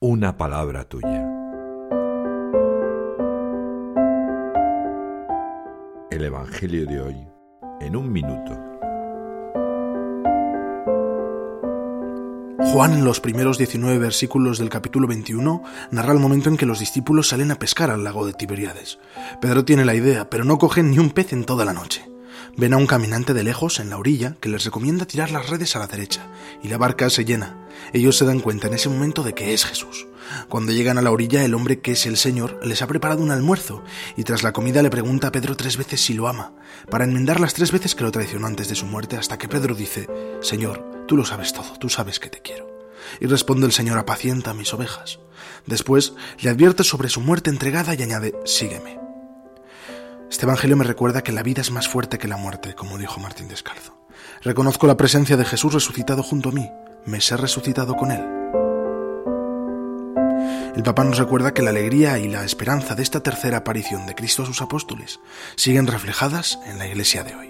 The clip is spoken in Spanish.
una palabra tuya. El Evangelio de hoy en un minuto. Juan en los primeros 19 versículos del capítulo 21 narra el momento en que los discípulos salen a pescar al lago de Tiberíades. Pedro tiene la idea, pero no cogen ni un pez en toda la noche. Ven a un caminante de lejos en la orilla que les recomienda tirar las redes a la derecha, y la barca se llena. Ellos se dan cuenta en ese momento de que es Jesús. Cuando llegan a la orilla, el hombre que es el Señor les ha preparado un almuerzo, y tras la comida le pregunta a Pedro tres veces si lo ama, para enmendar las tres veces que lo traicionó antes de su muerte, hasta que Pedro dice, Señor, tú lo sabes todo, tú sabes que te quiero. Y responde el Señor, apacienta mis ovejas. Después le advierte sobre su muerte entregada y añade, sígueme. Este Evangelio me recuerda que la vida es más fuerte que la muerte, como dijo Martín Descalzo. Reconozco la presencia de Jesús resucitado junto a mí. Me sé resucitado con Él. El Papa nos recuerda que la alegría y la esperanza de esta tercera aparición de Cristo a sus apóstoles siguen reflejadas en la Iglesia de hoy.